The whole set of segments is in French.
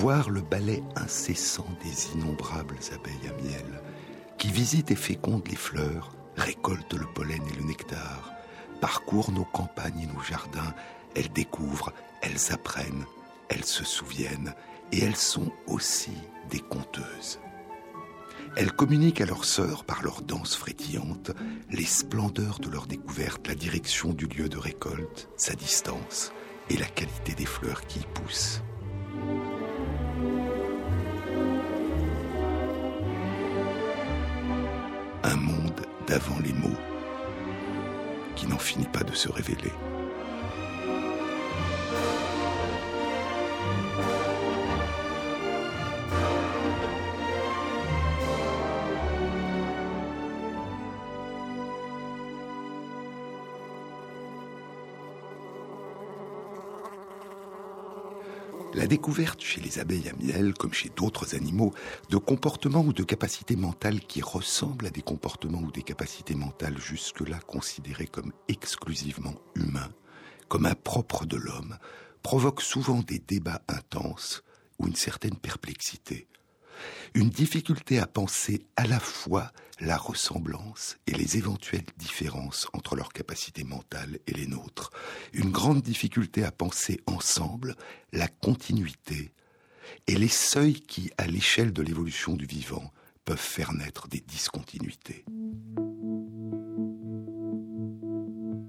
Voir le balai incessant des innombrables abeilles à miel, qui visitent et fécondent les fleurs, récoltent le pollen et le nectar, parcourent nos campagnes et nos jardins, elles découvrent, elles apprennent, elles se souviennent, et elles sont aussi des conteuses. Elles communiquent à leurs sœurs par leur danse frétillante les splendeurs de leur découverte, la direction du lieu de récolte, sa distance et la qualité des fleurs qui y poussent. Un monde d'avant les mots qui n'en finit pas de se révéler. La découverte chez les abeilles à miel, comme chez d'autres animaux, de comportements ou de capacités mentales qui ressemblent à des comportements ou des capacités mentales jusque-là considérées comme exclusivement humains, comme impropres de l'homme, provoque souvent des débats intenses ou une certaine perplexité une difficulté à penser à la fois la ressemblance et les éventuelles différences entre leurs capacités mentales et les nôtres, une grande difficulté à penser ensemble la continuité et les seuils qui, à l'échelle de l'évolution du vivant, peuvent faire naître des discontinuités.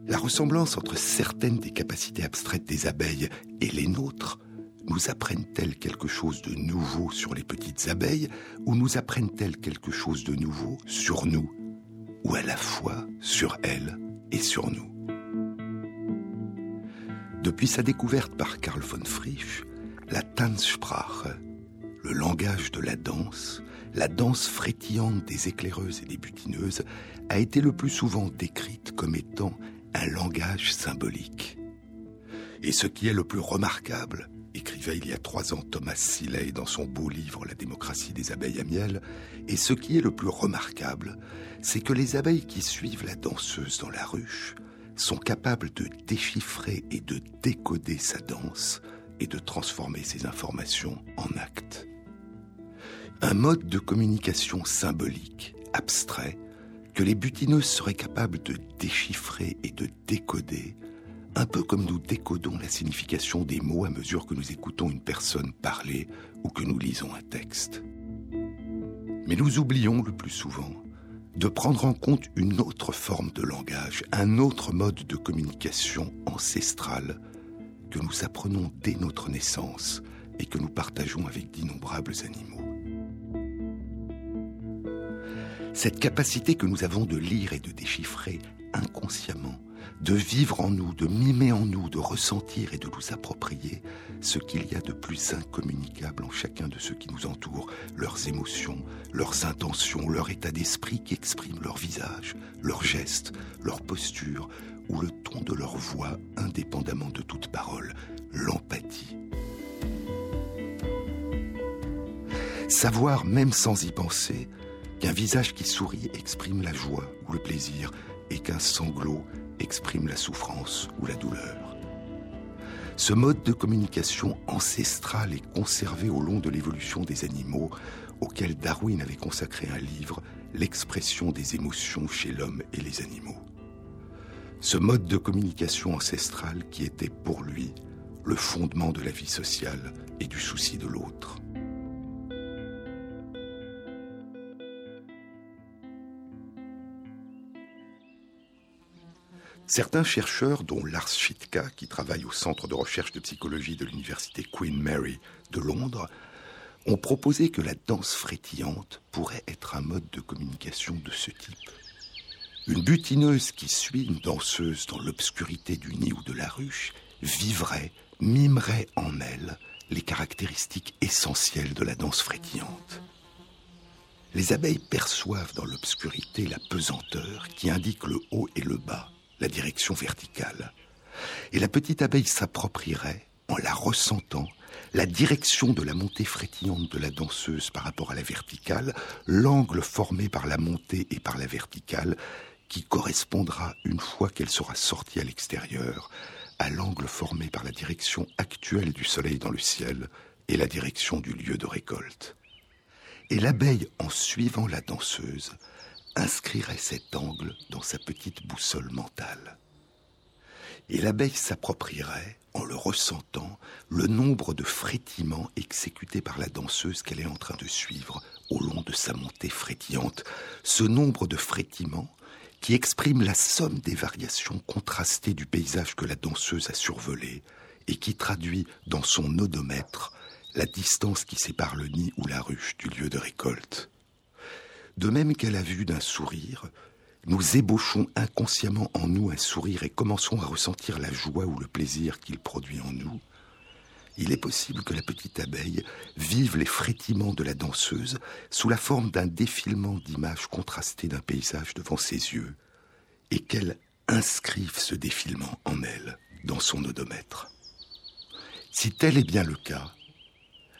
La ressemblance entre certaines des capacités abstraites des abeilles et les nôtres nous apprennent-elles quelque chose de nouveau sur les petites abeilles ou nous apprennent-elles quelque chose de nouveau sur nous ou à la fois sur elles et sur nous? Depuis sa découverte par Karl von Frisch, la Tanzsprache, le langage de la danse, la danse frétillante des éclaireuses et des butineuses, a été le plus souvent décrite comme étant un langage symbolique. Et ce qui est le plus remarquable, écrivait il y a trois ans Thomas Seeley dans son beau livre La démocratie des abeilles à miel, et ce qui est le plus remarquable, c'est que les abeilles qui suivent la danseuse dans la ruche sont capables de déchiffrer et de décoder sa danse et de transformer ses informations en actes. Un mode de communication symbolique, abstrait, que les butineuses seraient capables de déchiffrer et de décoder un peu comme nous décodons la signification des mots à mesure que nous écoutons une personne parler ou que nous lisons un texte. Mais nous oublions le plus souvent de prendre en compte une autre forme de langage, un autre mode de communication ancestrale que nous apprenons dès notre naissance et que nous partageons avec d'innombrables animaux. Cette capacité que nous avons de lire et de déchiffrer inconsciemment de vivre en nous, de mimer en nous, de ressentir et de nous approprier ce qu'il y a de plus incommunicable en chacun de ceux qui nous entourent, leurs émotions, leurs intentions, leur état d'esprit qui exprime leur visage, leurs gestes, leur posture ou le ton de leur voix indépendamment de toute parole, l'empathie. Savoir, même sans y penser, qu'un visage qui sourit exprime la joie ou le plaisir et qu'un sanglot exprime la souffrance ou la douleur. Ce mode de communication ancestral est conservé au long de l'évolution des animaux, auquel Darwin avait consacré un livre, L'expression des émotions chez l'homme et les animaux. Ce mode de communication ancestrale qui était pour lui le fondement de la vie sociale et du souci de l'autre. Certains chercheurs, dont Lars Schitka, qui travaille au Centre de recherche de psychologie de l'Université Queen Mary de Londres, ont proposé que la danse frétillante pourrait être un mode de communication de ce type. Une butineuse qui suit une danseuse dans l'obscurité du nid ou de la ruche vivrait, mimerait en elle les caractéristiques essentielles de la danse frétillante. les abeilles perçoivent dans l'obscurité la pesanteur qui indique le haut et le bas, la direction verticale. Et la petite abeille s'approprierait, en la ressentant, la direction de la montée frétillante de la danseuse par rapport à la verticale, l'angle formé par la montée et par la verticale, qui correspondra, une fois qu'elle sera sortie à l'extérieur, à l'angle formé par la direction actuelle du soleil dans le ciel et la direction du lieu de récolte. Et l'abeille, en suivant la danseuse, inscrirait cet angle dans sa petite boussole mentale. Et l'abeille s'approprierait, en le ressentant, le nombre de frétillements exécutés par la danseuse qu'elle est en train de suivre au long de sa montée frétillante. Ce nombre de frétillements qui exprime la somme des variations contrastées du paysage que la danseuse a survolé et qui traduit dans son odomètre la distance qui sépare le nid ou la ruche du lieu de récolte. De même qu'à la vue d'un sourire, nous ébauchons inconsciemment en nous un sourire et commençons à ressentir la joie ou le plaisir qu'il produit en nous, il est possible que la petite abeille vive les frétillements de la danseuse sous la forme d'un défilement d'images contrastées d'un paysage devant ses yeux, et qu'elle inscrive ce défilement en elle, dans son odomètre. Si tel est bien le cas,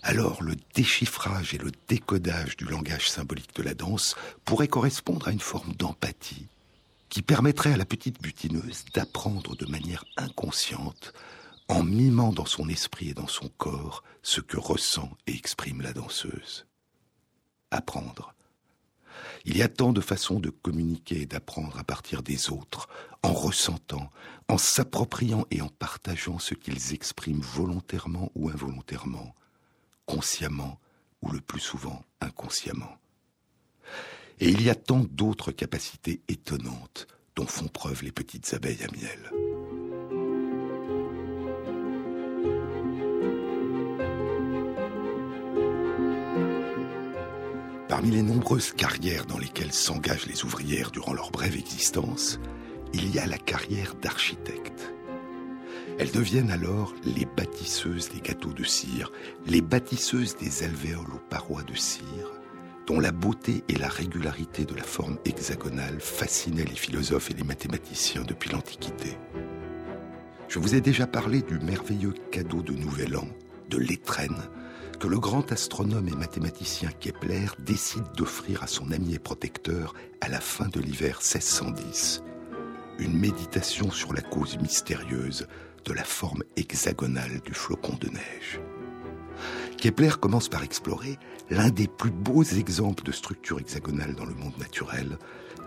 alors le déchiffrage et le décodage du langage symbolique de la danse pourraient correspondre à une forme d'empathie qui permettrait à la petite butineuse d'apprendre de manière inconsciente, en mimant dans son esprit et dans son corps ce que ressent et exprime la danseuse. Apprendre. Il y a tant de façons de communiquer et d'apprendre à partir des autres, en ressentant, en s'appropriant et en partageant ce qu'ils expriment volontairement ou involontairement, consciemment ou le plus souvent inconsciemment. Et il y a tant d'autres capacités étonnantes dont font preuve les petites abeilles à miel. Parmi les nombreuses carrières dans lesquelles s'engagent les ouvrières durant leur brève existence, il y a la carrière d'architecte. Elles deviennent alors les bâtisseuses des gâteaux de cire, les bâtisseuses des alvéoles aux parois de cire, dont la beauté et la régularité de la forme hexagonale fascinaient les philosophes et les mathématiciens depuis l'Antiquité. Je vous ai déjà parlé du merveilleux cadeau de Nouvel An, de l'étrenne, que le grand astronome et mathématicien Kepler décide d'offrir à son ami et protecteur à la fin de l'hiver 1610, une méditation sur la cause mystérieuse de la forme hexagonale du flocon de neige. Kepler commence par explorer l'un des plus beaux exemples de structure hexagonale dans le monde naturel,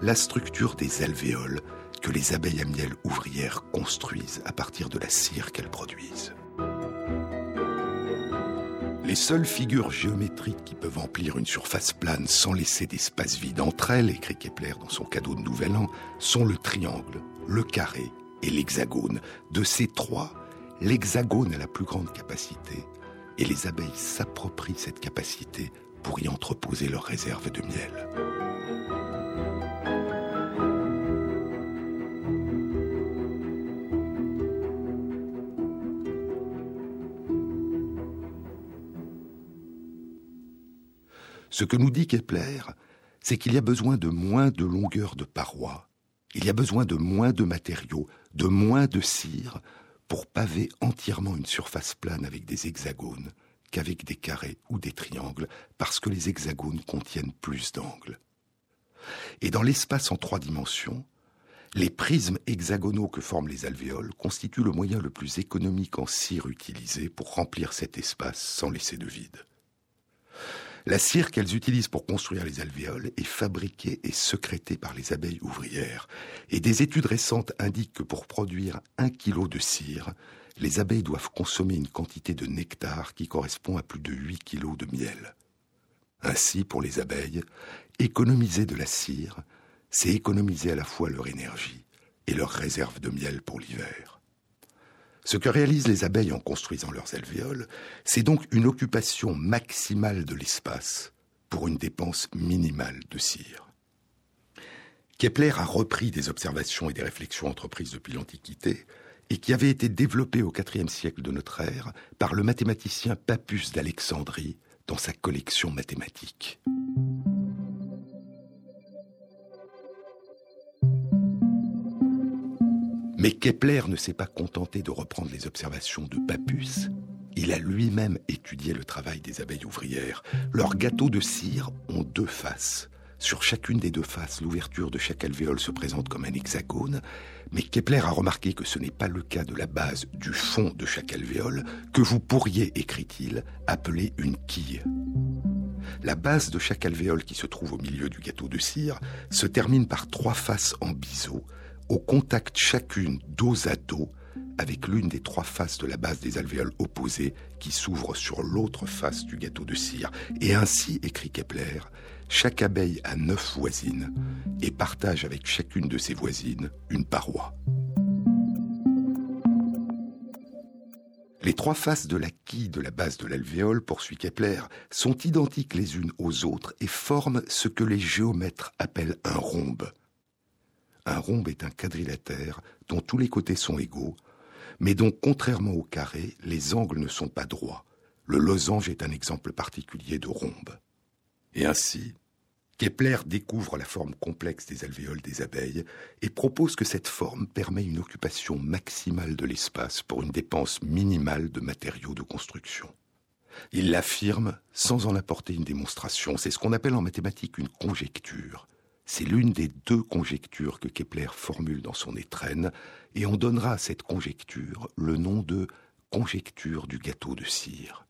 la structure des alvéoles que les abeilles à miel ouvrières construisent à partir de la cire qu'elles produisent. Les seules figures géométriques qui peuvent emplir une surface plane sans laisser d'espace vide entre elles, écrit Kepler dans son cadeau de Nouvel An, sont le triangle, le carré et l'hexagone. De ces trois, l'hexagone a la plus grande capacité et les abeilles s'approprient cette capacité pour y entreposer leurs réserves de miel. Ce que nous dit Kepler, c'est qu'il y a besoin de moins de longueur de parois, il y a besoin de moins de matériaux, de moins de cire pour paver entièrement une surface plane avec des hexagones qu'avec des carrés ou des triangles, parce que les hexagones contiennent plus d'angles. Et dans l'espace en trois dimensions, les prismes hexagonaux que forment les alvéoles constituent le moyen le plus économique en cire utilisé pour remplir cet espace sans laisser de vide. La cire qu'elles utilisent pour construire les alvéoles est fabriquée et secrétée par les abeilles ouvrières. Et des études récentes indiquent que pour produire un kilo de cire, les abeilles doivent consommer une quantité de nectar qui correspond à plus de 8 kilos de miel. Ainsi, pour les abeilles, économiser de la cire, c'est économiser à la fois leur énergie et leur réserve de miel pour l'hiver. Ce que réalisent les abeilles en construisant leurs alvéoles, c'est donc une occupation maximale de l'espace pour une dépense minimale de cire. Kepler a repris des observations et des réflexions entreprises depuis l'Antiquité et qui avaient été développées au IVe siècle de notre ère par le mathématicien Papus d'Alexandrie dans sa collection mathématique. Mais Kepler ne s'est pas contenté de reprendre les observations de Papus. Il a lui-même étudié le travail des abeilles ouvrières. Leurs gâteaux de cire ont deux faces. Sur chacune des deux faces, l'ouverture de chaque alvéole se présente comme un hexagone, mais Kepler a remarqué que ce n'est pas le cas de la base du fond de chaque alvéole, que vous pourriez, écrit-il, appeler une quille. La base de chaque alvéole qui se trouve au milieu du gâteau de cire se termine par trois faces en biseau, au contact chacune dos à dos avec l'une des trois faces de la base des alvéoles opposées qui s'ouvre sur l'autre face du gâteau de cire. Et ainsi, écrit Kepler, chaque abeille a neuf voisines et partage avec chacune de ses voisines une paroi. Les trois faces de la quille de la base de l'alvéole, poursuit Kepler, sont identiques les unes aux autres et forment ce que les géomètres appellent un rhombe. Un rhombe est un quadrilatère dont tous les côtés sont égaux, mais dont, contrairement au carré, les angles ne sont pas droits. Le losange est un exemple particulier de rhombe. Et ainsi, Kepler découvre la forme complexe des alvéoles des abeilles et propose que cette forme permet une occupation maximale de l'espace pour une dépense minimale de matériaux de construction. Il l'affirme sans en apporter une démonstration. C'est ce qu'on appelle en mathématiques une conjecture. C'est l'une des deux conjectures que Kepler formule dans son étrenne, et on donnera à cette conjecture le nom de conjecture du gâteau de cire.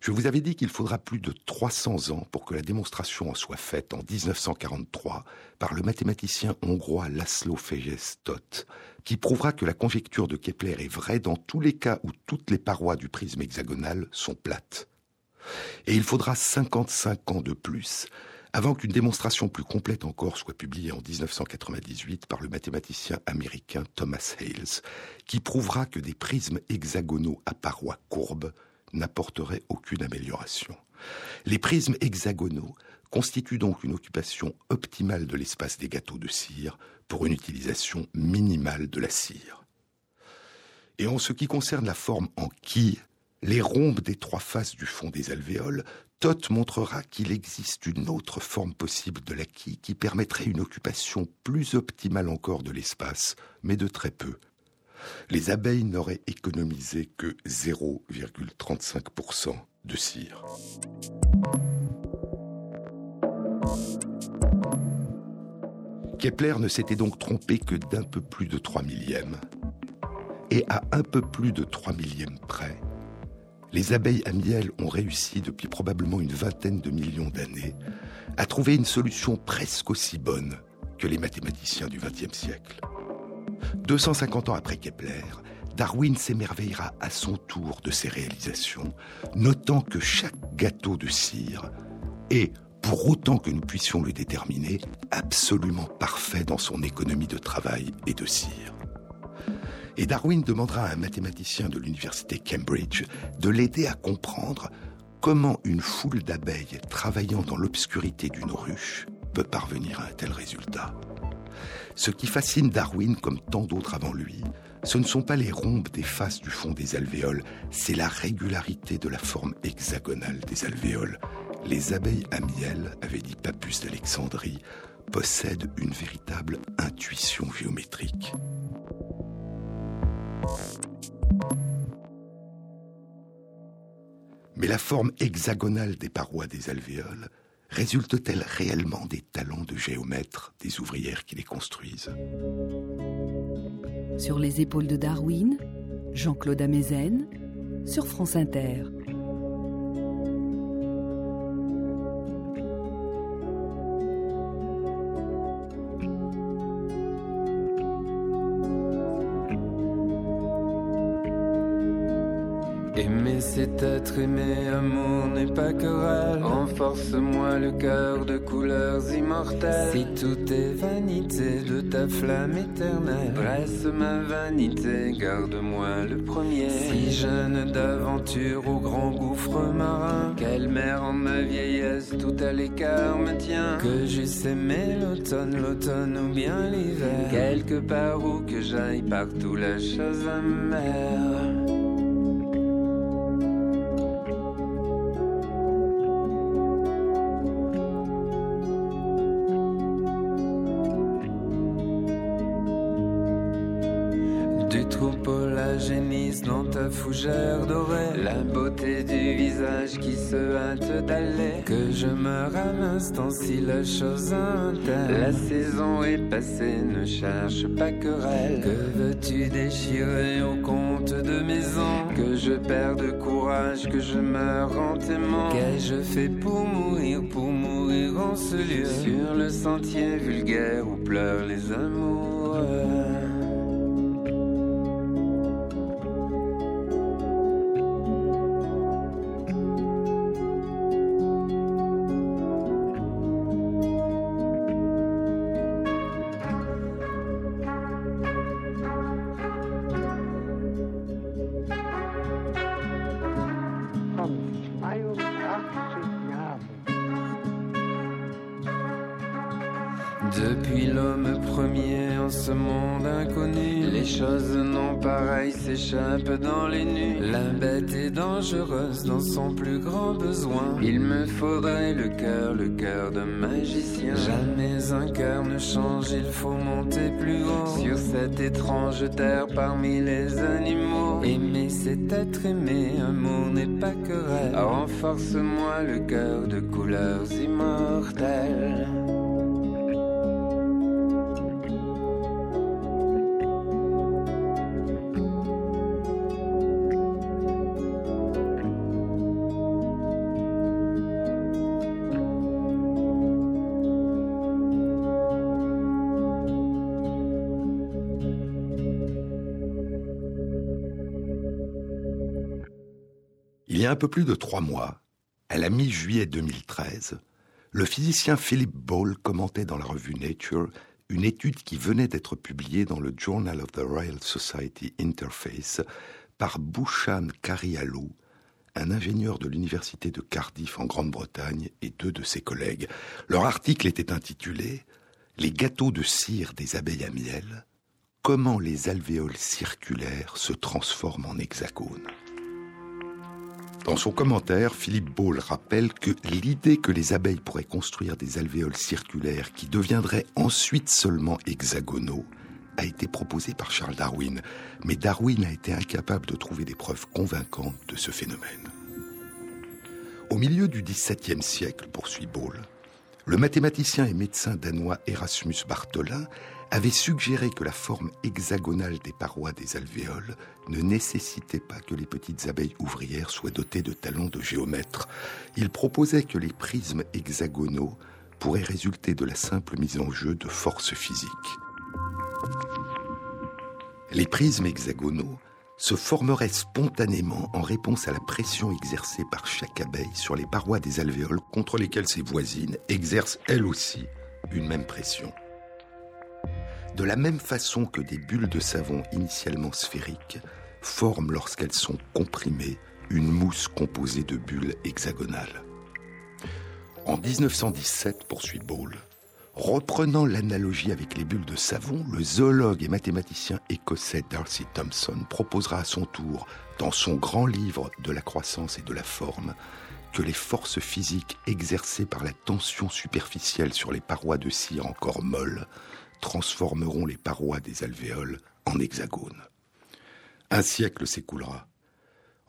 Je vous avais dit qu'il faudra plus de 300 ans pour que la démonstration en soit faite en 1943 par le mathématicien hongrois Laszlo Fejes Tott, qui prouvera que la conjecture de Kepler est vraie dans tous les cas où toutes les parois du prisme hexagonal sont plates. Et il faudra 55 ans de plus avant qu'une démonstration plus complète encore soit publiée en 1998 par le mathématicien américain Thomas Hales, qui prouvera que des prismes hexagonaux à parois courbes n'apporterait aucune amélioration. Les prismes hexagonaux constituent donc une occupation optimale de l'espace des gâteaux de cire pour une utilisation minimale de la cire. Et en ce qui concerne la forme en quille, les rhombes des trois faces du fond des alvéoles, Toth montrera qu'il existe une autre forme possible de la quille qui permettrait une occupation plus optimale encore de l'espace, mais de très peu, les abeilles n'auraient économisé que 0,35% de cire. Kepler ne s'était donc trompé que d'un peu plus de 3 millièmes. Et à un peu plus de 3 millièmes près, les abeilles à miel ont réussi depuis probablement une vingtaine de millions d'années à trouver une solution presque aussi bonne que les mathématiciens du XXe siècle. 250 ans après Kepler, Darwin s'émerveillera à son tour de ses réalisations, notant que chaque gâteau de cire est, pour autant que nous puissions le déterminer, absolument parfait dans son économie de travail et de cire. Et Darwin demandera à un mathématicien de l'université Cambridge de l'aider à comprendre comment une foule d'abeilles travaillant dans l'obscurité d'une ruche peut parvenir à un tel résultat. Ce qui fascine Darwin, comme tant d'autres avant lui, ce ne sont pas les rhombes des faces du fond des alvéoles, c'est la régularité de la forme hexagonale des alvéoles. Les abeilles à miel, avait dit Papus d'Alexandrie, possèdent une véritable intuition géométrique. Mais la forme hexagonale des parois des alvéoles résulte-t-elle réellement des talents de géomètre des ouvrières qui les construisent Sur les épaules de Darwin, Jean-Claude Amezen, sur France Inter. C'est être aimé, amour n'est pas querelle. Renforce-moi le cœur de couleurs immortelles. Si tout est vanité de ta flamme éternelle, dresse ma vanité, garde-moi le premier. Si jeune d'aventure au grand gouffre marin, quelle mer en ma vieillesse tout à l'écart me tient. Que j'eusse aimé l'automne, l'automne ou bien l'hiver. Quelque part où que j'aille, partout la chose amère. Troupeau la génisse dans ta fougère dorée. La beauté du visage qui se hâte d'aller. Que je meurs à l'instant si la chose interne. La saison est passée, ne cherche pas querelle. Que veux-tu déchirer au compte de maison Que je perde courage, que je meurs en t'aimant. Qu'ai-je fait pour mourir, pour mourir en ce lieu? Sur le sentier vulgaire où pleurent les amours. Dans son plus grand besoin. Il me faudrait le cœur, le cœur d'un magicien. Jamais un cœur ne change, il faut monter plus haut. Sur cette étrange terre parmi les animaux. Aimer, c'est être aimé, amour n'est pas querelle. Renforce-moi le cœur de couleurs immortelles. A un peu plus de trois mois, à la mi-juillet 2013, le physicien Philip Ball commentait dans la revue Nature une étude qui venait d'être publiée dans le Journal of the Royal Society Interface par Bhushan Karialou, un ingénieur de l'université de Cardiff en Grande-Bretagne et deux de ses collègues. Leur article était intitulé Les gâteaux de cire des abeilles à miel, comment les alvéoles circulaires se transforment en hexagones. Dans son commentaire, Philippe Ball rappelle que l'idée que les abeilles pourraient construire des alvéoles circulaires qui deviendraient ensuite seulement hexagonaux a été proposée par Charles Darwin, mais Darwin a été incapable de trouver des preuves convaincantes de ce phénomène. Au milieu du XVIIe siècle, poursuit Ball, le mathématicien et médecin danois Erasmus Bartholin avait suggéré que la forme hexagonale des parois des alvéoles ne nécessitait pas que les petites abeilles ouvrières soient dotées de talents de géomètre. Il proposait que les prismes hexagonaux pourraient résulter de la simple mise en jeu de forces physiques. Les prismes hexagonaux se formeraient spontanément en réponse à la pression exercée par chaque abeille sur les parois des alvéoles contre lesquelles ses voisines exercent elles aussi une même pression. De la même façon que des bulles de savon initialement sphériques forment lorsqu'elles sont comprimées une mousse composée de bulles hexagonales. En 1917, poursuit Ball, reprenant l'analogie avec les bulles de savon, le zoologue et mathématicien écossais Darcy Thompson proposera à son tour, dans son grand livre de la croissance et de la forme, que les forces physiques exercées par la tension superficielle sur les parois de cire encore molles transformeront les parois des alvéoles en hexagones. Un siècle s'écoulera.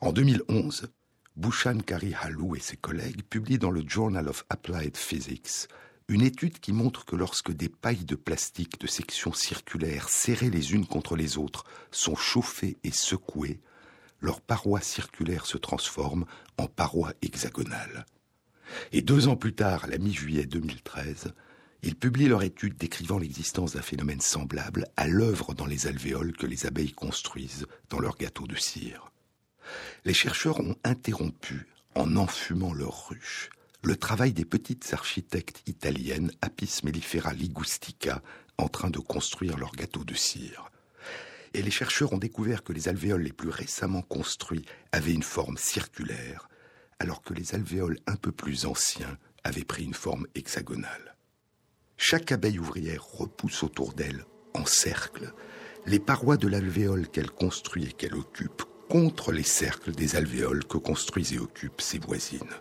En 2011, Bhushan Kari Halou et ses collègues publient dans le Journal of Applied Physics une étude qui montre que lorsque des pailles de plastique de section circulaire serrées les unes contre les autres sont chauffées et secouées, leurs parois circulaires se transforment en parois hexagonales. Et deux ans plus tard, à la mi-juillet 2013, ils publient leur étude décrivant l'existence d'un phénomène semblable à l'œuvre dans les alvéoles que les abeilles construisent dans leurs gâteaux de cire. Les chercheurs ont interrompu, en enfumant leurs ruches, le travail des petites architectes italiennes Apis mellifera ligustica en train de construire leurs gâteaux de cire. Et les chercheurs ont découvert que les alvéoles les plus récemment construits avaient une forme circulaire, alors que les alvéoles un peu plus anciens avaient pris une forme hexagonale. Chaque abeille ouvrière repousse autour d'elle, en cercle, les parois de l'alvéole qu'elle construit et qu'elle occupe contre les cercles des alvéoles que construisent et occupent ses voisines.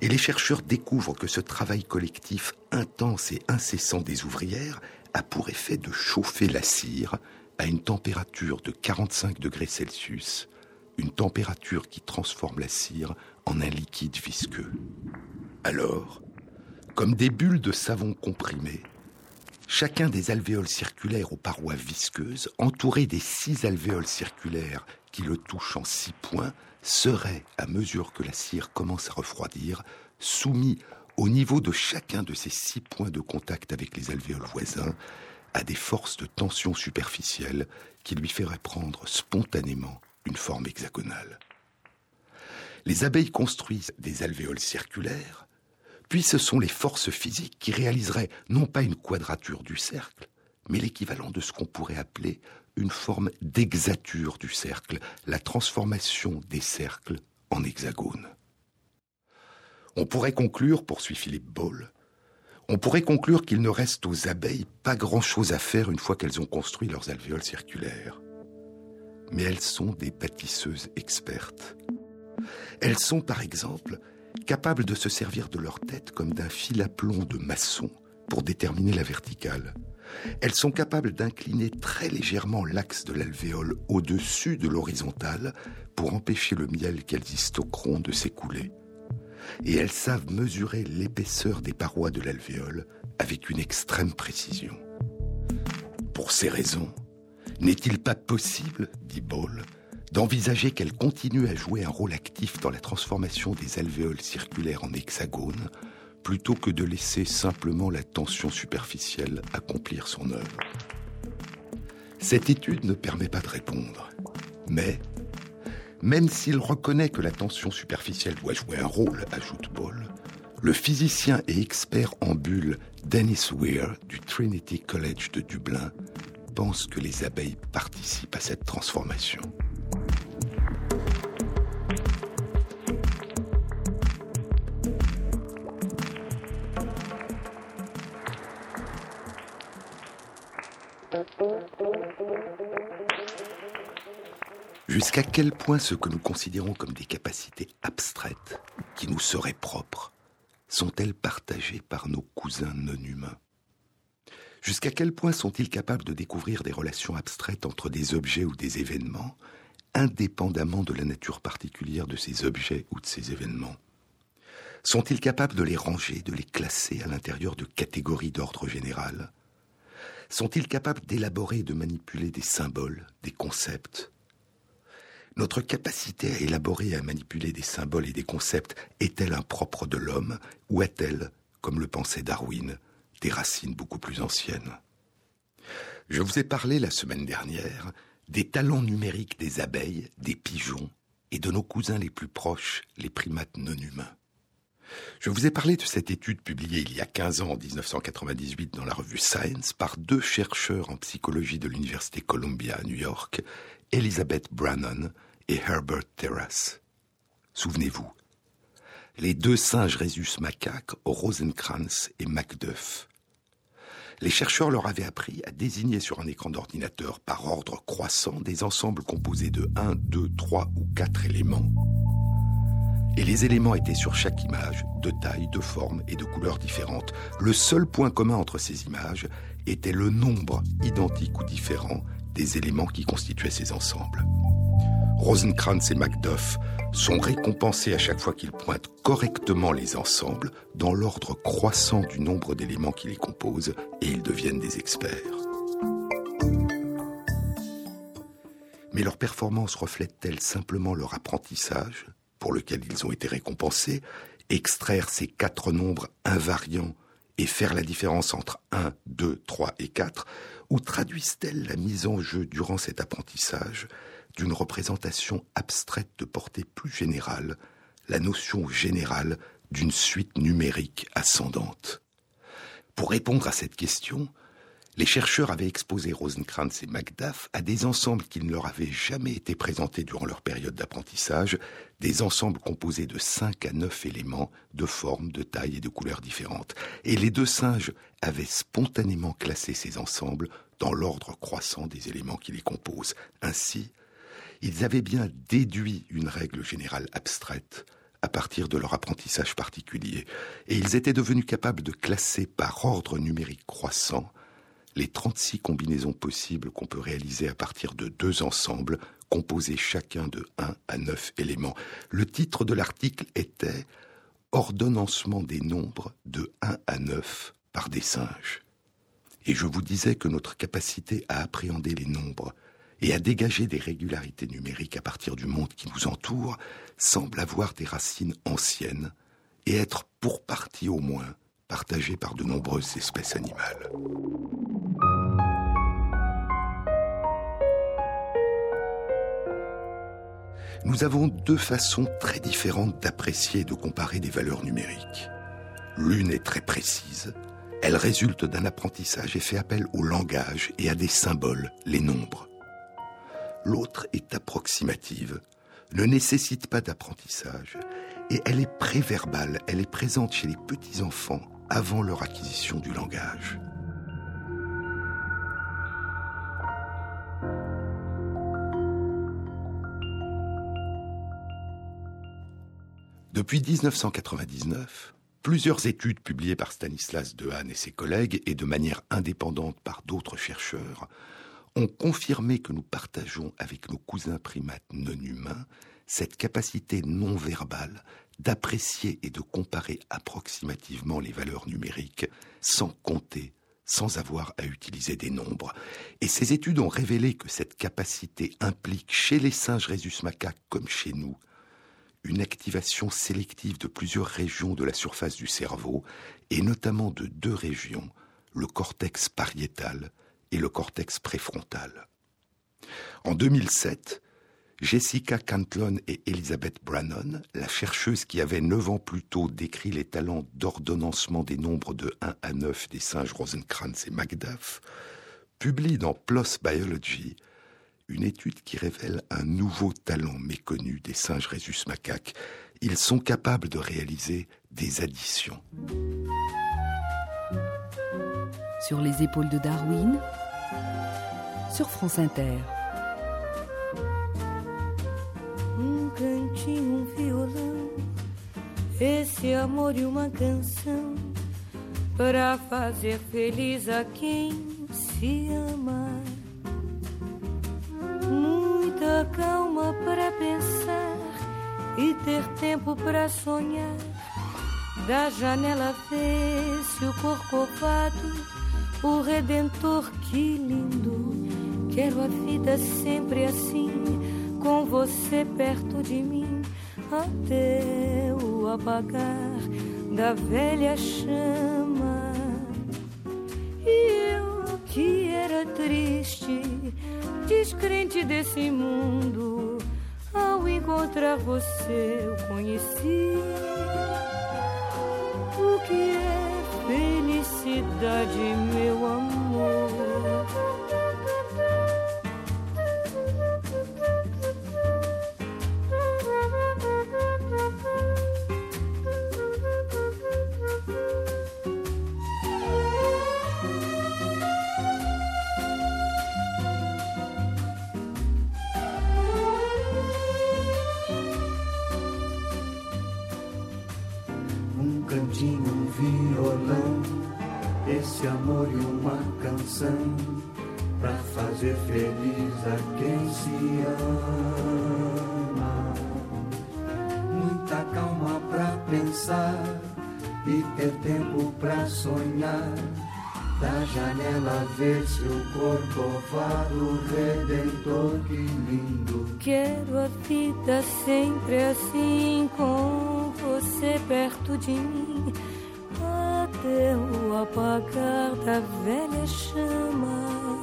Et les chercheurs découvrent que ce travail collectif intense et incessant des ouvrières a pour effet de chauffer la cire à une température de 45 degrés Celsius, une température qui transforme la cire en un liquide visqueux. Alors, comme des bulles de savon comprimé, chacun des alvéoles circulaires aux parois visqueuses, entouré des six alvéoles circulaires qui le touchent en six points, serait, à mesure que la cire commence à refroidir, soumis au niveau de chacun de ces six points de contact avec les alvéoles voisins à des forces de tension superficielle qui lui feraient prendre spontanément une forme hexagonale. Les abeilles construisent des alvéoles circulaires, puis ce sont les forces physiques qui réaliseraient non pas une quadrature du cercle, mais l'équivalent de ce qu'on pourrait appeler une forme d'hexature du cercle, la transformation des cercles en hexagones. On pourrait conclure, poursuit Philippe Ball, on pourrait conclure qu'il ne reste aux abeilles pas grand-chose à faire une fois qu'elles ont construit leurs alvéoles circulaires. Mais elles sont des bâtisseuses expertes. Elles sont, par exemple, capables de se servir de leur tête comme d'un fil à plomb de maçon pour déterminer la verticale. Elles sont capables d'incliner très légèrement l'axe de l'alvéole au-dessus de l'horizontale pour empêcher le miel qu'elles y stockeront de s'écouler. Et elles savent mesurer l'épaisseur des parois de l'alvéole avec une extrême précision. Pour ces raisons, n'est-il pas possible, dit Ball, d'envisager qu'elles continuent à jouer un rôle actif dans la transformation des alvéoles circulaires en hexagones plutôt que de laisser simplement la tension superficielle accomplir son œuvre. Cette étude ne permet pas de répondre, mais même s'il reconnaît que la tension superficielle doit jouer un rôle, ajoute Paul, le physicien et expert en bulles Dennis Weir du Trinity College de Dublin pense que les abeilles participent à cette transformation. Jusqu'à quel point ce que nous considérons comme des capacités abstraites, qui nous seraient propres, sont-elles partagées par nos cousins non humains Jusqu'à quel point sont-ils capables de découvrir des relations abstraites entre des objets ou des événements, indépendamment de la nature particulière de ces objets ou de ces événements? Sont-ils capables de les ranger, de les classer à l'intérieur de catégories d'ordre général? Sont-ils capables d'élaborer et de manipuler des symboles, des concepts Notre capacité à élaborer et à manipuler des symboles et des concepts est-elle impropre de l'homme ou a-t-elle, comme le pensait Darwin, des racines beaucoup plus anciennes? Je vous ai parlé la semaine dernière des talents numériques des abeilles, des pigeons et de nos cousins les plus proches, les primates non humains. Je vous ai parlé de cette étude publiée il y a 15 ans, en 1998, dans la revue Science, par deux chercheurs en psychologie de l'Université Columbia à New York, Elizabeth Brannon et Herbert Terrace. Souvenez-vous, les deux singes rhésus macaques, Rosenkranz et Macduff. Les chercheurs leur avaient appris à désigner sur un écran d'ordinateur par ordre croissant des ensembles composés de 1, 2, 3 ou 4 éléments et les éléments étaient sur chaque image, de taille, de forme et de couleurs différentes. Le seul point commun entre ces images était le nombre identique ou différent des éléments qui constituaient ces ensembles. Rosenkrantz et Macduff sont récompensés à chaque fois qu'ils pointent correctement les ensembles dans l'ordre croissant du nombre d'éléments qui les composent et ils deviennent des experts. Mais leur performance reflète-t-elle simplement leur apprentissage pour lequel ils ont été récompensés, extraire ces quatre nombres invariants et faire la différence entre 1, 2, 3 et 4, ou traduisent-elles la mise en jeu durant cet apprentissage d'une représentation abstraite de portée plus générale, la notion générale d'une suite numérique ascendante Pour répondre à cette question, les chercheurs avaient exposé Rosenkrantz et Macduff à des ensembles qui ne leur avaient jamais été présentés durant leur période d'apprentissage, des ensembles composés de cinq à neuf éléments de formes, de tailles et de couleurs différentes. Et les deux singes avaient spontanément classé ces ensembles dans l'ordre croissant des éléments qui les composent. Ainsi, ils avaient bien déduit une règle générale abstraite à partir de leur apprentissage particulier, et ils étaient devenus capables de classer par ordre numérique croissant les 36 combinaisons possibles qu'on peut réaliser à partir de deux ensembles, composés chacun de 1 à 9 éléments. Le titre de l'article était Ordonnancement des nombres de 1 à 9 par des singes. Et je vous disais que notre capacité à appréhender les nombres et à dégager des régularités numériques à partir du monde qui nous entoure semble avoir des racines anciennes et être pour partie au moins partagée par de nombreuses espèces animales. Nous avons deux façons très différentes d'apprécier et de comparer des valeurs numériques. L'une est très précise, elle résulte d'un apprentissage et fait appel au langage et à des symboles, les nombres. L'autre est approximative, ne nécessite pas d'apprentissage, et elle est préverbale, elle est présente chez les petits-enfants avant leur acquisition du langage. Depuis 1999, plusieurs études publiées par Stanislas Dehaene et ses collègues et de manière indépendante par d'autres chercheurs ont confirmé que nous partageons avec nos cousins primates non humains cette capacité non verbale d'apprécier et de comparer approximativement les valeurs numériques sans compter, sans avoir à utiliser des nombres. Et ces études ont révélé que cette capacité implique chez les singes rhésus macaques comme chez nous une activation sélective de plusieurs régions de la surface du cerveau, et notamment de deux régions, le cortex pariétal et le cortex préfrontal. En 2007, Jessica Cantlon et Elizabeth Brannon, la chercheuse qui avait neuf ans plus tôt décrit les talents d'ordonnancement des nombres de 1 à 9 des singes Rosenkrantz et Magdaff, publient dans PLOS Biology une étude qui révèle un nouveau talent méconnu des singes rhésus macaques. Ils sont capables de réaliser des additions. Sur les épaules de Darwin, sur France Inter. Um cantinho, um violão, esse amor e uma canção para fazer feliz a quem se ama. muita calma para pensar e ter tempo para sonhar. Da janela vê-se o corcovado, o redentor, que lindo. Quero a vida sempre assim, com você perto de mim, até o apagar da velha chama. E eu que era triste descrente desse mundo. Ao encontrar você, eu conheci o que é cidade, meu amor. Um cantinho, um violão esse amor e uma canção para fazer feliz a quem se ama. Muita calma para pensar e ter tempo para sonhar. Da janela ver-se o corcovado redentor, que lindo. Quero a vida sempre assim, com você perto de mim o apagar da velha chama.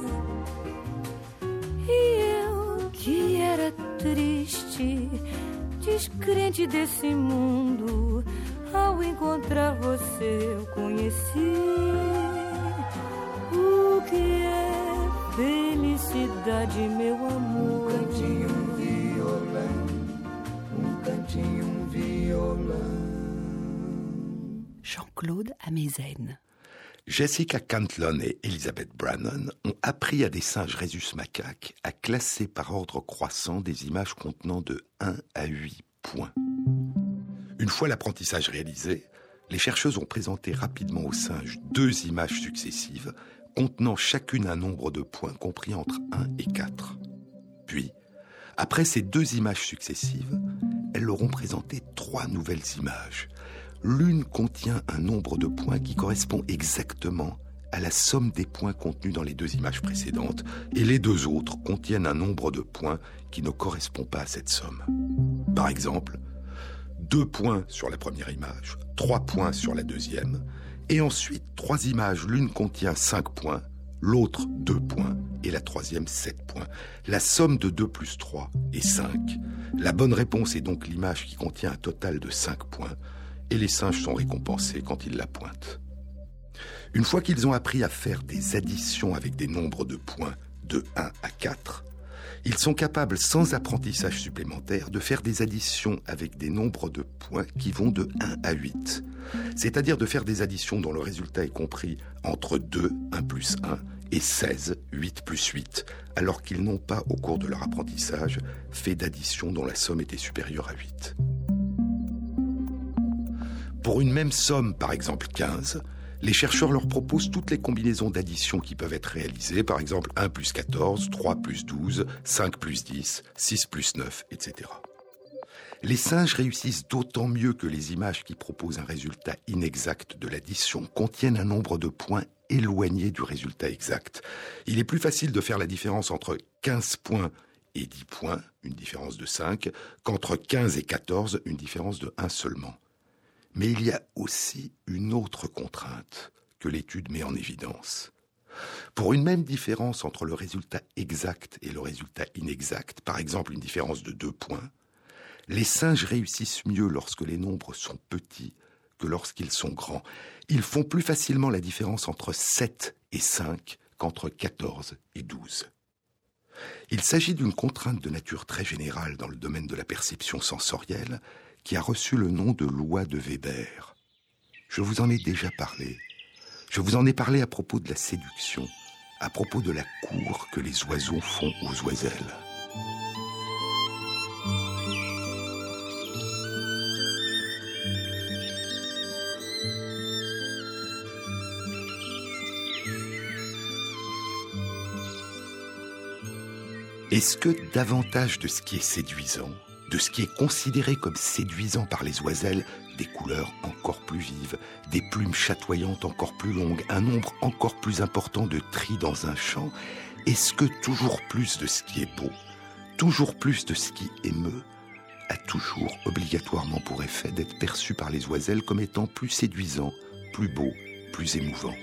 E eu que era triste, descrente desse mundo, ao encontrar você eu conheci o que é felicidade, meu amor. Um cantinho, um violão, um cantinho, um violão. Jean-Claude Amezen. Jessica Cantlon et Elizabeth Brannon ont appris à des singes rhésus macaques à classer par ordre croissant des images contenant de 1 à 8 points. Une fois l'apprentissage réalisé, les chercheuses ont présenté rapidement aux singes deux images successives contenant chacune un nombre de points compris entre 1 et 4. Puis, après ces deux images successives, elles leur ont présenté trois nouvelles images. L'une contient un nombre de points qui correspond exactement à la somme des points contenus dans les deux images précédentes, et les deux autres contiennent un nombre de points qui ne correspond pas à cette somme. Par exemple, deux points sur la première image, trois points sur la deuxième, et ensuite trois images, l'une contient cinq points, l'autre deux points, et la troisième sept points. La somme de 2 plus 3 est 5. La bonne réponse est donc l'image qui contient un total de 5 points, et les singes sont récompensés quand ils la pointent. Une fois qu'ils ont appris à faire des additions avec des nombres de points de 1 à 4, ils sont capables, sans apprentissage supplémentaire, de faire des additions avec des nombres de points qui vont de 1 à 8. C'est-à-dire de faire des additions dont le résultat est compris entre 2, 1 plus 1, et 16, 8 plus 8, alors qu'ils n'ont pas, au cours de leur apprentissage, fait d'additions dont la somme était supérieure à 8. Pour une même somme, par exemple 15, les chercheurs leur proposent toutes les combinaisons d'addition qui peuvent être réalisées, par exemple 1 plus 14, 3 plus 12, 5 plus 10, 6 plus 9, etc. Les singes réussissent d'autant mieux que les images qui proposent un résultat inexact de l'addition contiennent un nombre de points éloigné du résultat exact. Il est plus facile de faire la différence entre 15 points et 10 points, une différence de 5, qu'entre 15 et 14, une différence de 1 seulement. Mais il y a aussi une autre contrainte que l'étude met en évidence. Pour une même différence entre le résultat exact et le résultat inexact, par exemple une différence de deux points, les singes réussissent mieux lorsque les nombres sont petits que lorsqu'ils sont grands. Ils font plus facilement la différence entre 7 et 5 qu'entre 14 et 12. Il s'agit d'une contrainte de nature très générale dans le domaine de la perception sensorielle qui a reçu le nom de loi de Weber. Je vous en ai déjà parlé. Je vous en ai parlé à propos de la séduction, à propos de la cour que les oiseaux font aux oiselles. Est-ce que davantage de ce qui est séduisant de ce qui est considéré comme séduisant par les oiselles, des couleurs encore plus vives, des plumes chatoyantes encore plus longues, un nombre encore plus important de tris dans un champ, est-ce que toujours plus de ce qui est beau, toujours plus de ce qui émeut, a toujours obligatoirement pour effet d'être perçu par les oiselles comme étant plus séduisant, plus beau, plus émouvant?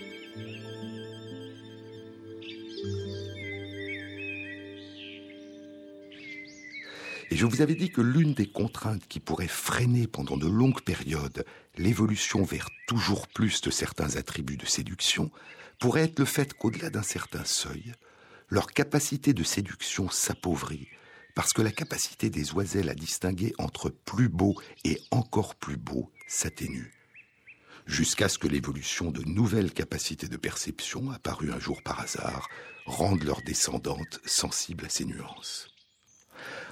Et je vous avais dit que l'une des contraintes qui pourrait freiner pendant de longues périodes l'évolution vers toujours plus de certains attributs de séduction pourrait être le fait qu'au-delà d'un certain seuil, leur capacité de séduction s'appauvrit parce que la capacité des oiselles à distinguer entre plus beau et encore plus beau s'atténue jusqu'à ce que l'évolution de nouvelles capacités de perception, apparues un jour par hasard, rende leurs descendantes sensibles à ces nuances.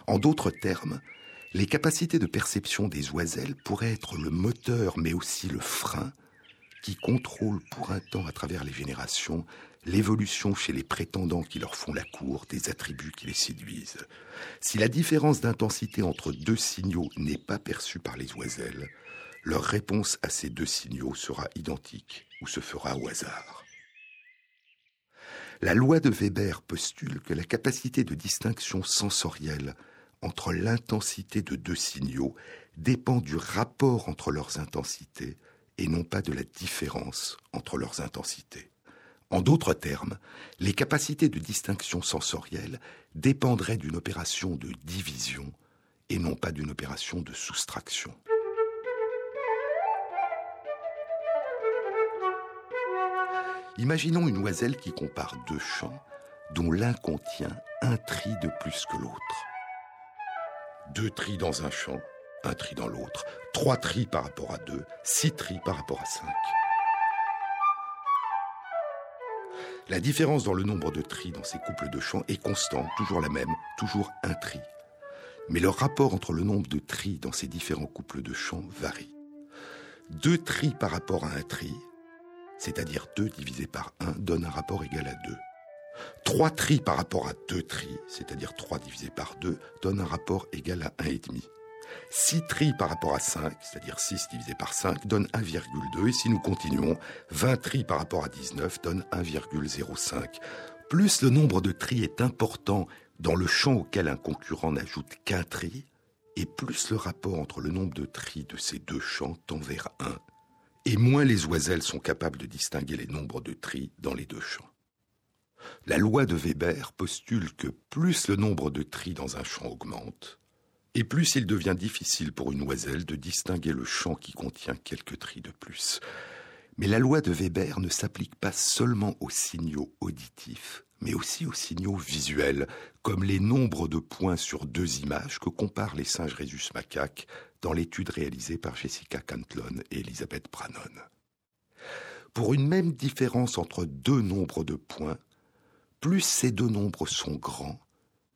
En d'autres termes, les capacités de perception des oiselles pourraient être le moteur mais aussi le frein qui contrôle pour un temps à travers les générations l'évolution chez les prétendants qui leur font la cour des attributs qui les séduisent. Si la différence d'intensité entre deux signaux n'est pas perçue par les oiselles, leur réponse à ces deux signaux sera identique ou se fera au hasard. La loi de Weber postule que la capacité de distinction sensorielle entre l'intensité de deux signaux dépend du rapport entre leurs intensités et non pas de la différence entre leurs intensités. En d'autres termes, les capacités de distinction sensorielle dépendraient d'une opération de division et non pas d'une opération de soustraction. Imaginons une oiselle qui compare deux champs dont l'un contient un tri de plus que l'autre. Deux tris dans un champ, un tri dans l'autre, trois tris par rapport à deux, six tris par rapport à cinq. La différence dans le nombre de tris dans ces couples de champs est constante, toujours la même, toujours un tri. Mais le rapport entre le nombre de tris dans ces différents couples de champs varie. Deux tris par rapport à un tri, c'est-à-dire 2 divisé par 1, donne un rapport égal à 2. 3 tris par rapport à 2 tris, c'est-à-dire 3 divisé par 2, donne un rapport égal à 1,5. 6 tris par rapport à 5, c'est-à-dire 6 divisé par 5, donne 1,2. Et si nous continuons, 20 tris par rapport à 19 donne 1,05. Plus le nombre de tris est important dans le champ auquel un concurrent n'ajoute qu'un tri, et plus le rapport entre le nombre de tris de ces deux champs tend vers 1, et moins les oiselles sont capables de distinguer les nombres de tris dans les deux champs. La loi de Weber postule que plus le nombre de tris dans un champ augmente, et plus il devient difficile pour une oiselle de distinguer le champ qui contient quelques tris de plus. Mais la loi de Weber ne s'applique pas seulement aux signaux auditifs, mais aussi aux signaux visuels, comme les nombres de points sur deux images que comparent les singes rhésus macaques dans l'étude réalisée par Jessica Cantlon et Elisabeth Brannon. Pour une même différence entre deux nombres de points, plus ces deux nombres sont grands,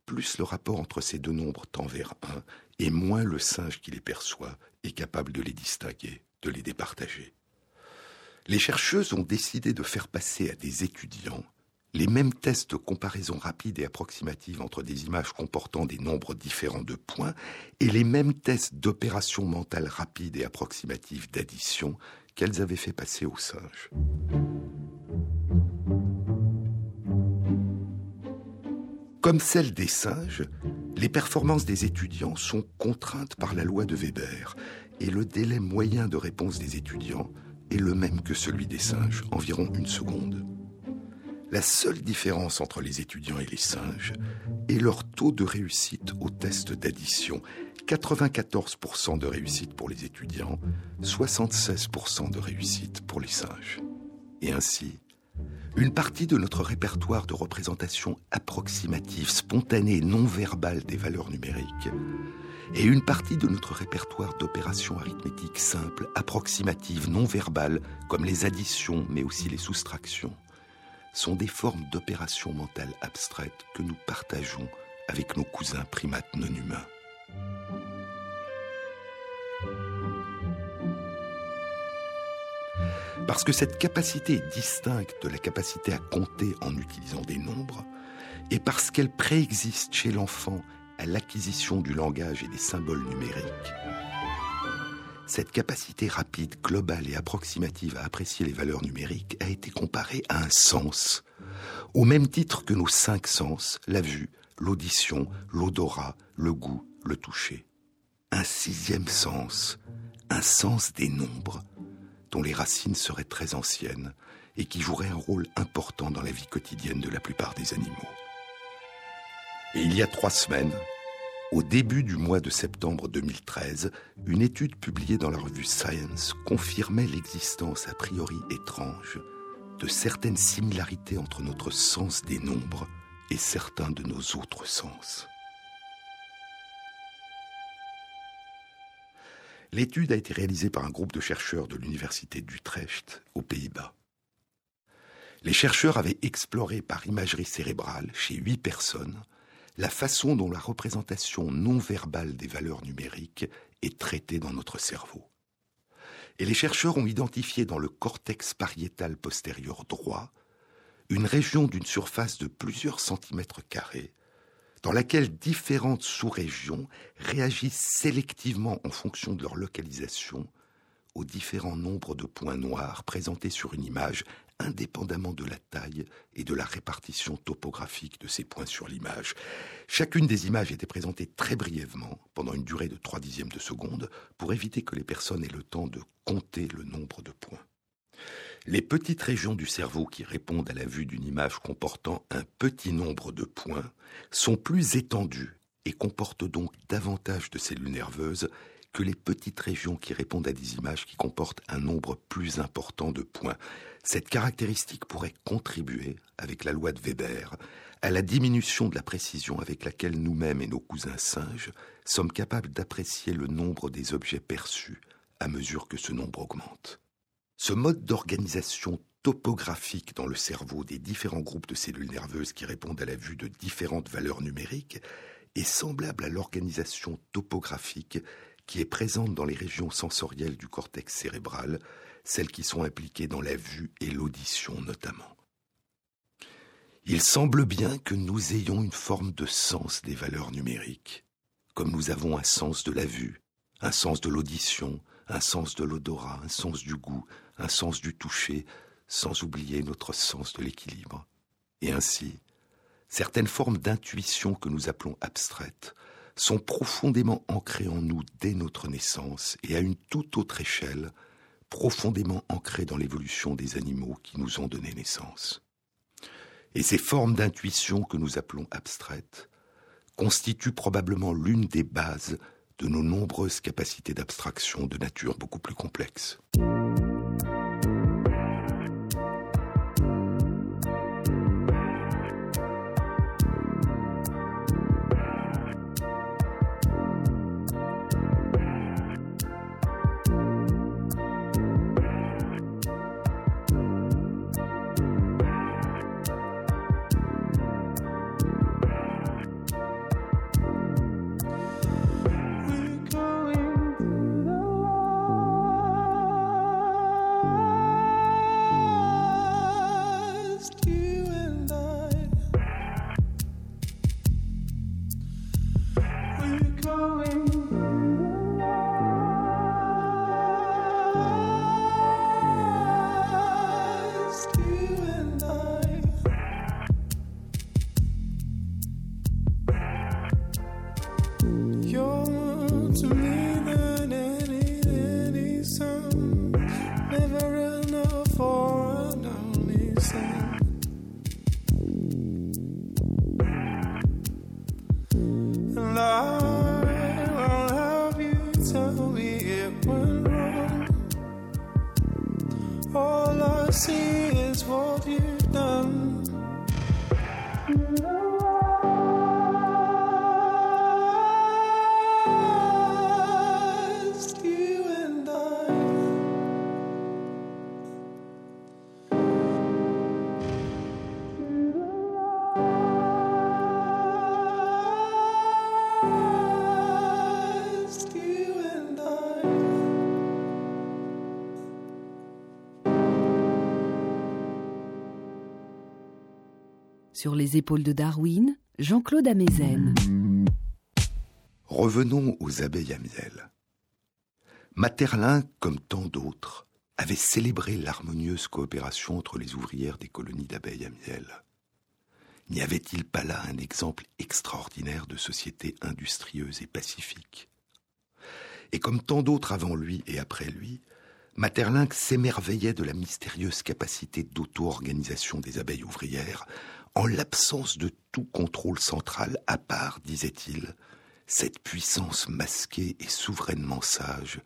plus le rapport entre ces deux nombres tend vers 1, et moins le singe qui les perçoit est capable de les distinguer, de les départager. Les chercheuses ont décidé de faire passer à des étudiants les mêmes tests de comparaison rapide et approximative entre des images comportant des nombres différents de points et les mêmes tests d'opération mentale rapide et approximative d'addition qu'elles avaient fait passer aux singes. Comme celles des singes, les performances des étudiants sont contraintes par la loi de Weber et le délai moyen de réponse des étudiants est le même que celui des singes, environ une seconde. La seule différence entre les étudiants et les singes est leur taux de réussite au test d'addition. 94% de réussite pour les étudiants, 76% de réussite pour les singes. Et ainsi, une partie de notre répertoire de représentation approximative, spontanée, non verbale des valeurs numériques, et une partie de notre répertoire d'opérations arithmétiques simples, approximatives, non verbales, comme les additions, mais aussi les soustractions, sont des formes d'opérations mentales abstraites que nous partageons avec nos cousins primates non humains. Parce que cette capacité est distincte de la capacité à compter en utilisant des nombres, et parce qu'elle préexiste chez l'enfant à l'acquisition du langage et des symboles numériques, cette capacité rapide, globale et approximative à apprécier les valeurs numériques a été comparée à un sens, au même titre que nos cinq sens, la vue, l'audition, l'odorat, le goût, le toucher. Un sixième sens, un sens des nombres, dont les racines seraient très anciennes et qui jouerait un rôle important dans la vie quotidienne de la plupart des animaux. Et il y a trois semaines, au début du mois de septembre 2013, une étude publiée dans la revue Science confirmait l'existence a priori étrange de certaines similarités entre notre sens des nombres et certains de nos autres sens. L'étude a été réalisée par un groupe de chercheurs de l'Université d'Utrecht, aux Pays-Bas. Les chercheurs avaient exploré par imagerie cérébrale, chez huit personnes, la façon dont la représentation non verbale des valeurs numériques est traitée dans notre cerveau. Et les chercheurs ont identifié dans le cortex pariétal postérieur droit une région d'une surface de plusieurs centimètres carrés dans laquelle différentes sous-régions réagissent sélectivement en fonction de leur localisation aux différents nombres de points noirs présentés sur une image indépendamment de la taille et de la répartition topographique de ces points sur l'image. Chacune des images était présentée très brièvement, pendant une durée de 3 dixièmes de seconde, pour éviter que les personnes aient le temps de compter le nombre de points. Les petites régions du cerveau qui répondent à la vue d'une image comportant un petit nombre de points sont plus étendues et comportent donc davantage de cellules nerveuses que les petites régions qui répondent à des images qui comportent un nombre plus important de points. Cette caractéristique pourrait contribuer, avec la loi de Weber, à la diminution de la précision avec laquelle nous-mêmes et nos cousins singes sommes capables d'apprécier le nombre des objets perçus à mesure que ce nombre augmente. Ce mode d'organisation topographique dans le cerveau des différents groupes de cellules nerveuses qui répondent à la vue de différentes valeurs numériques est semblable à l'organisation topographique qui est présente dans les régions sensorielles du cortex cérébral, celles qui sont impliquées dans la vue et l'audition notamment. Il semble bien que nous ayons une forme de sens des valeurs numériques, comme nous avons un sens de la vue, un sens de l'audition, un sens de l'odorat, un sens du goût, un sens du toucher, sans oublier notre sens de l'équilibre. Et ainsi, certaines formes d'intuition que nous appelons abstraites sont profondément ancrées en nous dès notre naissance et à une toute autre échelle, profondément ancrées dans l'évolution des animaux qui nous ont donné naissance. Et ces formes d'intuition que nous appelons abstraites constituent probablement l'une des bases de nos nombreuses capacités d'abstraction de nature beaucoup plus complexe. Sur les épaules de Darwin, Jean-Claude Amezen. Revenons aux abeilles à miel. Materlin, comme tant d'autres, avait célébré l'harmonieuse coopération entre les ouvrières des colonies d'abeilles à miel. N'y avait-il pas là un exemple extraordinaire de société industrieuse et pacifique? Et comme tant d'autres avant lui et après lui, Materlinck s'émerveillait de la mystérieuse capacité d'auto-organisation des abeilles ouvrières, en l'absence de tout contrôle central, à part, disait-il, cette puissance masquée et souverainement sage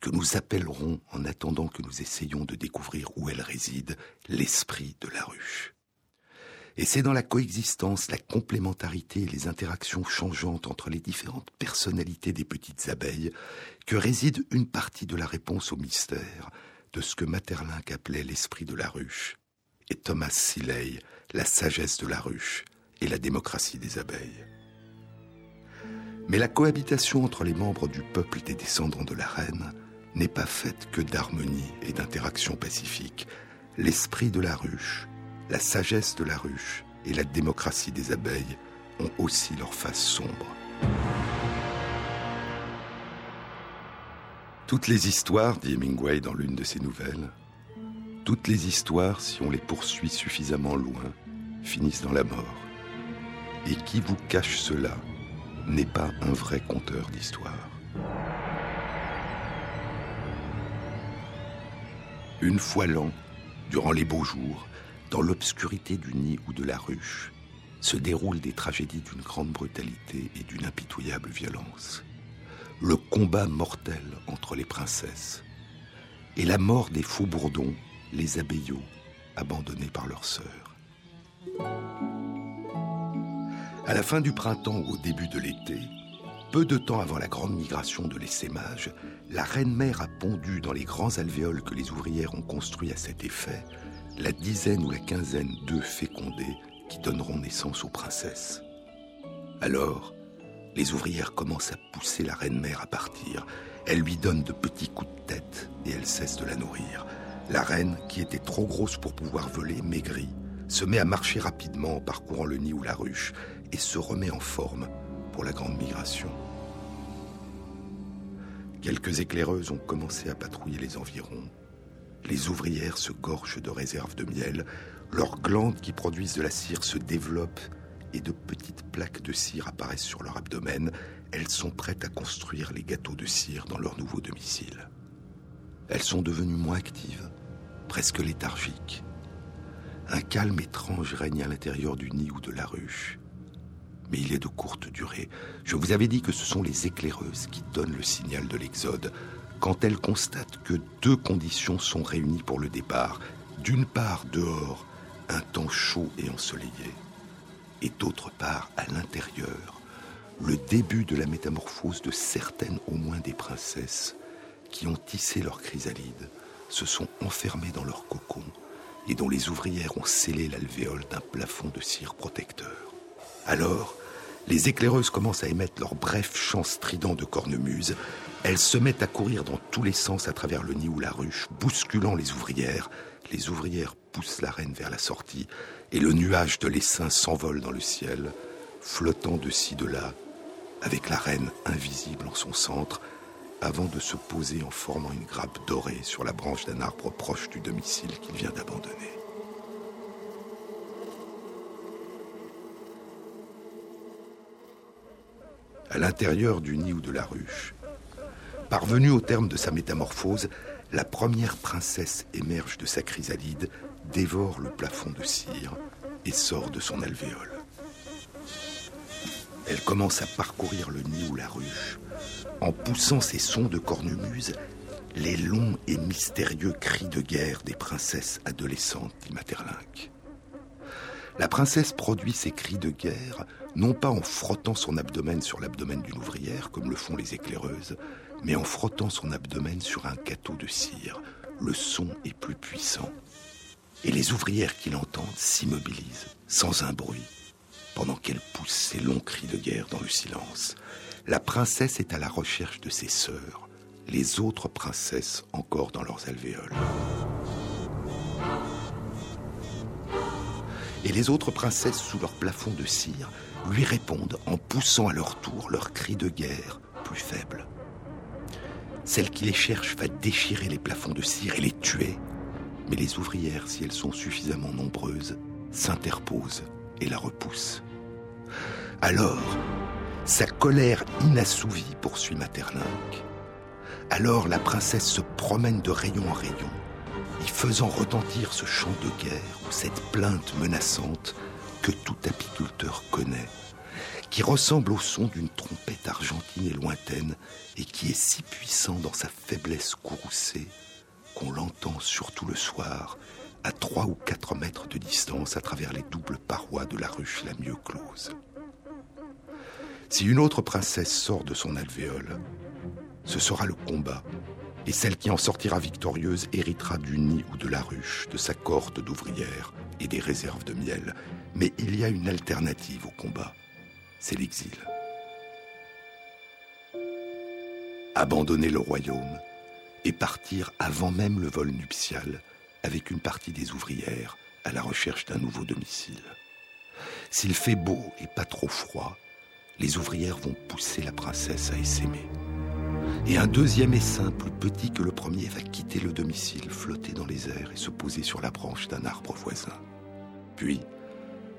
que nous appellerons, en attendant que nous essayions de découvrir où elle réside, l'esprit de la ruche. Et c'est dans la coexistence, la complémentarité et les interactions changeantes entre les différentes personnalités des petites abeilles que réside une partie de la réponse au mystère de ce que Materlinck appelait l'esprit de la ruche, et Thomas Seeley la sagesse de la ruche et la démocratie des abeilles. Mais la cohabitation entre les membres du peuple des descendants de la reine n'est pas faite que d'harmonie et d'interaction pacifique. L'esprit de la ruche, la sagesse de la ruche et la démocratie des abeilles ont aussi leur face sombre. Toutes les histoires, dit Hemingway dans l'une de ses nouvelles, toutes les histoires, si on les poursuit suffisamment loin, finissent dans la mort. Et qui vous cache cela n'est pas un vrai conteur d'histoire. Une fois l'an, durant les beaux jours, dans l'obscurité du nid ou de la ruche, se déroulent des tragédies d'une grande brutalité et d'une impitoyable violence. Le combat mortel entre les princesses et la mort des faux bourdons les abeillots abandonnés par leurs sœurs. À la fin du printemps ou au début de l'été, peu de temps avant la grande migration de l'essaimage, la reine-mère a pondu dans les grands alvéoles que les ouvrières ont construits à cet effet la dizaine ou la quinzaine d'œufs fécondés qui donneront naissance aux princesses. Alors, Les ouvrières commencent à pousser la reine mère à partir. Elle lui donne de petits coups de tête et elle cesse de la nourrir. La reine, qui était trop grosse pour pouvoir voler, maigrit, se met à marcher rapidement en parcourant le nid ou la ruche et se remet en forme pour la grande migration. Quelques éclaireuses ont commencé à patrouiller les environs. Les ouvrières se gorgent de réserves de miel, leurs glandes qui produisent de la cire se développent et de petites plaques de cire apparaissent sur leur abdomen. Elles sont prêtes à construire les gâteaux de cire dans leur nouveau domicile. Elles sont devenues moins actives, presque léthargiques. Un calme étrange règne à l'intérieur du nid ou de la ruche. Mais il est de courte durée. Je vous avais dit que ce sont les éclaireuses qui donnent le signal de l'exode quand elles constatent que deux conditions sont réunies pour le départ. D'une part, dehors, un temps chaud et ensoleillé, et d'autre part, à l'intérieur, le début de la métamorphose de certaines au moins des princesses qui ont tissé leur chrysalide, se sont enfermées dans leur cocon et dont les ouvrières ont scellé l'alvéole d'un plafond de cire protecteur. Alors, les éclaireuses commencent à émettre leurs brefs chants stridents de cornemuse. Elles se mettent à courir dans tous les sens à travers le nid ou la ruche, bousculant les ouvrières. Les ouvrières poussent la reine vers la sortie, et le nuage de l'essaim s'envole dans le ciel, flottant de ci de là, avec la reine invisible en son centre, avant de se poser en formant une grappe dorée sur la branche d'un arbre proche du domicile qu'il vient d'abandonner. À l'intérieur du nid ou de la ruche, parvenue au terme de sa métamorphose, la première princesse émerge de sa chrysalide, dévore le plafond de cire et sort de son alvéole. Elle commence à parcourir le nid ou la ruche, en poussant ses sons de cornemuse, les longs et mystérieux cris de guerre des princesses adolescentes d'Imaterlinck. La princesse produit ses cris de guerre non pas en frottant son abdomen sur l'abdomen d'une ouvrière, comme le font les éclaireuses, mais en frottant son abdomen sur un gâteau de cire. Le son est plus puissant. Et les ouvrières qui l'entendent s'immobilisent, sans un bruit, pendant qu'elle pousse ses longs cris de guerre dans le silence. La princesse est à la recherche de ses sœurs, les autres princesses encore dans leurs alvéoles. Et les autres princesses sous leur plafond de cire lui répondent en poussant à leur tour leurs cris de guerre plus faibles. Celle qui les cherche va déchirer les plafonds de cire et les tuer. Mais les ouvrières, si elles sont suffisamment nombreuses, s'interposent et la repoussent. Alors, sa colère inassouvie poursuit Materlinck. Alors la princesse se promène de rayon en rayon, y faisant retentir ce chant de guerre ou cette plainte menaçante que tout apiculteur connaît, qui ressemble au son d'une trompette argentine et lointaine et qui est si puissant dans sa faiblesse courroucée qu'on l'entend surtout le soir à trois ou quatre mètres de distance à travers les doubles parois de la ruche la mieux close. Si une autre princesse sort de son alvéole, ce sera le combat, et celle qui en sortira victorieuse héritera du nid ou de la ruche, de sa corde d'ouvrière et des réserves de miel. Mais il y a une alternative au combat, c'est l'exil. Abandonner le royaume et partir avant même le vol nuptial avec une partie des ouvrières à la recherche d'un nouveau domicile. S'il fait beau et pas trop froid, les ouvrières vont pousser la princesse à essaimer. Et un deuxième essaim, plus petit que le premier, va quitter le domicile, flotter dans les airs et se poser sur la branche d'un arbre voisin. Puis,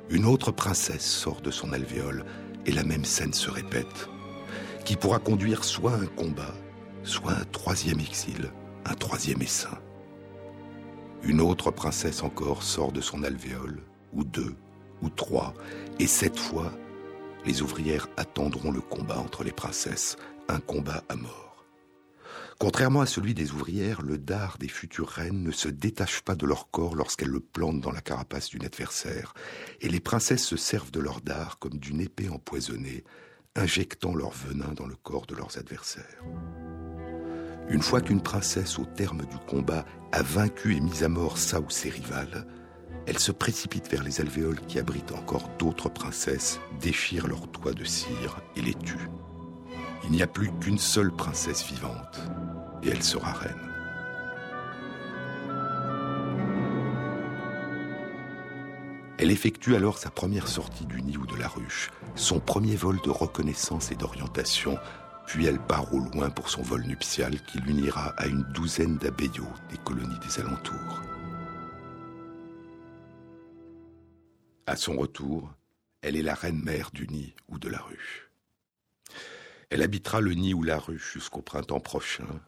une autre princesse sort de son alvéole et la même scène se répète, qui pourra conduire soit un combat, soit un troisième exil, un troisième essaim. Une autre princesse encore sort de son alvéole, ou deux, ou trois, et cette fois, les ouvrières attendront le combat entre les princesses, un combat à mort. Contrairement à celui des ouvrières, le dard des futures reines ne se détache pas de leur corps lorsqu'elles le plantent dans la carapace d'une adversaire, et les princesses se servent de leur dard comme d'une épée empoisonnée, injectant leur venin dans le corps de leurs adversaires. Une fois qu'une princesse, au terme du combat, a vaincu et mis à mort sa ou ses rivales, Elle se précipite vers les alvéoles qui abritent encore d'autres princesses, déchire leurs toits de cire et les tue. Il n'y a plus qu'une seule princesse vivante, et elle sera reine. Elle effectue alors sa première sortie du nid ou de la ruche, son premier vol de reconnaissance et d'orientation, puis elle part au loin pour son vol nuptial qui l'unira à une douzaine d'abeillots des colonies des alentours. À son retour, elle est la reine-mère du nid ou de la ruche. Elle habitera le nid ou la ruche jusqu'au printemps prochain,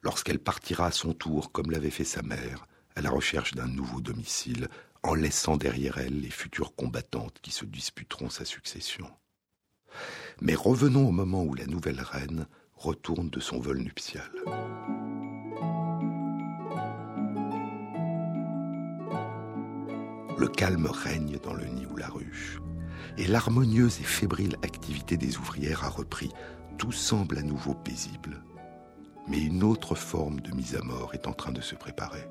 lorsqu'elle partira à son tour, comme l'avait fait sa mère, à la recherche d'un nouveau domicile, en laissant derrière elle les futures combattantes qui se disputeront sa succession. Mais revenons au moment où la nouvelle reine retourne de son vol nuptial. Le calme règne dans le nid ou la ruche, et l'harmonieuse et fébrile activité des ouvrières a repris. Tout semble à nouveau paisible. Mais une autre forme de mise à mort est en train de se préparer.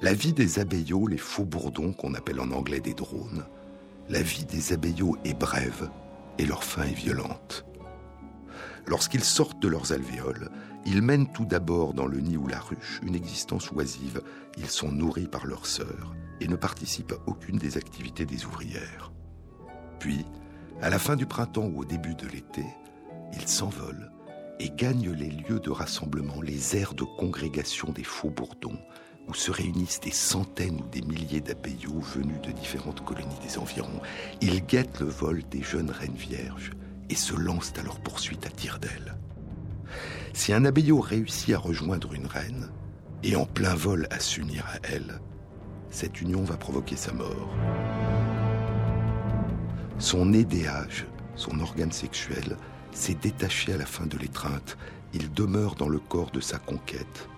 La vie des abeillots, les faux bourdons qu'on appelle en anglais des drones, la vie des abeillots est brève et leur fin est violente. Lorsqu'ils sortent de leurs alvéoles, ils mènent tout d'abord dans le nid ou la ruche une existence oisive. Ils sont nourris par leurs sœurs et ne participent à aucune des activités des ouvrières. Puis, à la fin du printemps ou au début de l'été, ils s'envolent et gagnent les lieux de rassemblement, les aires de congrégation des faux bourdons, où se réunissent des centaines ou des milliers d'abeillots venus de différentes colonies des environs. Ils guettent le vol des jeunes reines vierges et se lancent à leur poursuite à tire d'aile. Si un abeillot réussit à rejoindre une reine, et en plein vol à s'unir à elle, cette union va provoquer sa mort. Son édéage, son organe sexuel, s'est détaché à la fin de l'étreinte. Il demeure dans le corps de sa conquête,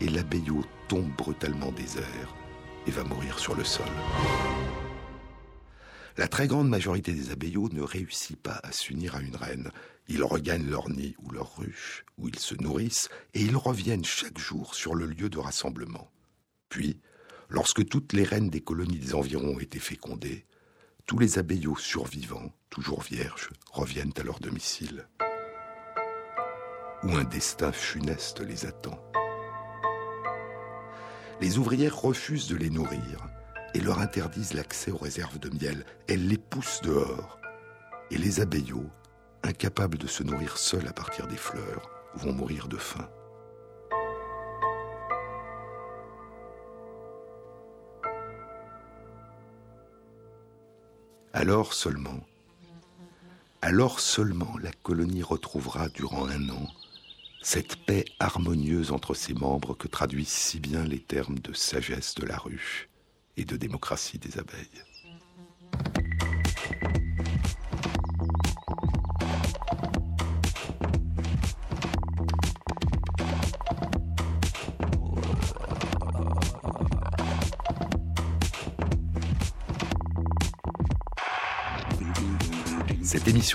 et l'abeillot tombe brutalement airs et va mourir sur le sol. La très grande majorité des abeillots ne réussit pas à s'unir à une reine. Ils regagnent leur nid ou leur ruche, où ils se nourrissent, et ils reviennent chaque jour sur le lieu de rassemblement. Puis, lorsque toutes les reines des colonies des environs ont été fécondées, tous les abeillots survivants, toujours vierges, reviennent à leur domicile. Où un destin funeste les attend. Les ouvrières refusent de les nourrir et leur interdisent l'accès aux réserves de miel. Elles les poussent dehors. Et les abeillots, incapables de se nourrir seuls à partir des fleurs, vont mourir de faim. Alors seulement, alors seulement la colonie retrouvera durant un an cette paix harmonieuse entre ses membres que traduisent si bien les termes de sagesse de la ruche et de démocratie des abeilles.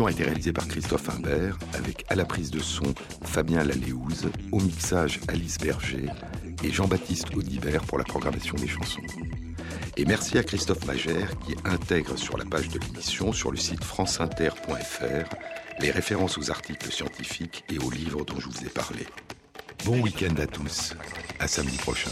A été réalisée par Christophe Imbert, avec à la prise de son Fabien Laléouze, au mixage Alice Berger et Jean-Baptiste Audibert pour la programmation des chansons. Et merci à Christophe Magère qui intègre sur la page de l'émission, sur le site franceinter.fr, les références aux articles scientifiques et aux livres dont je vous ai parlé. Bon week-end à tous, à samedi prochain.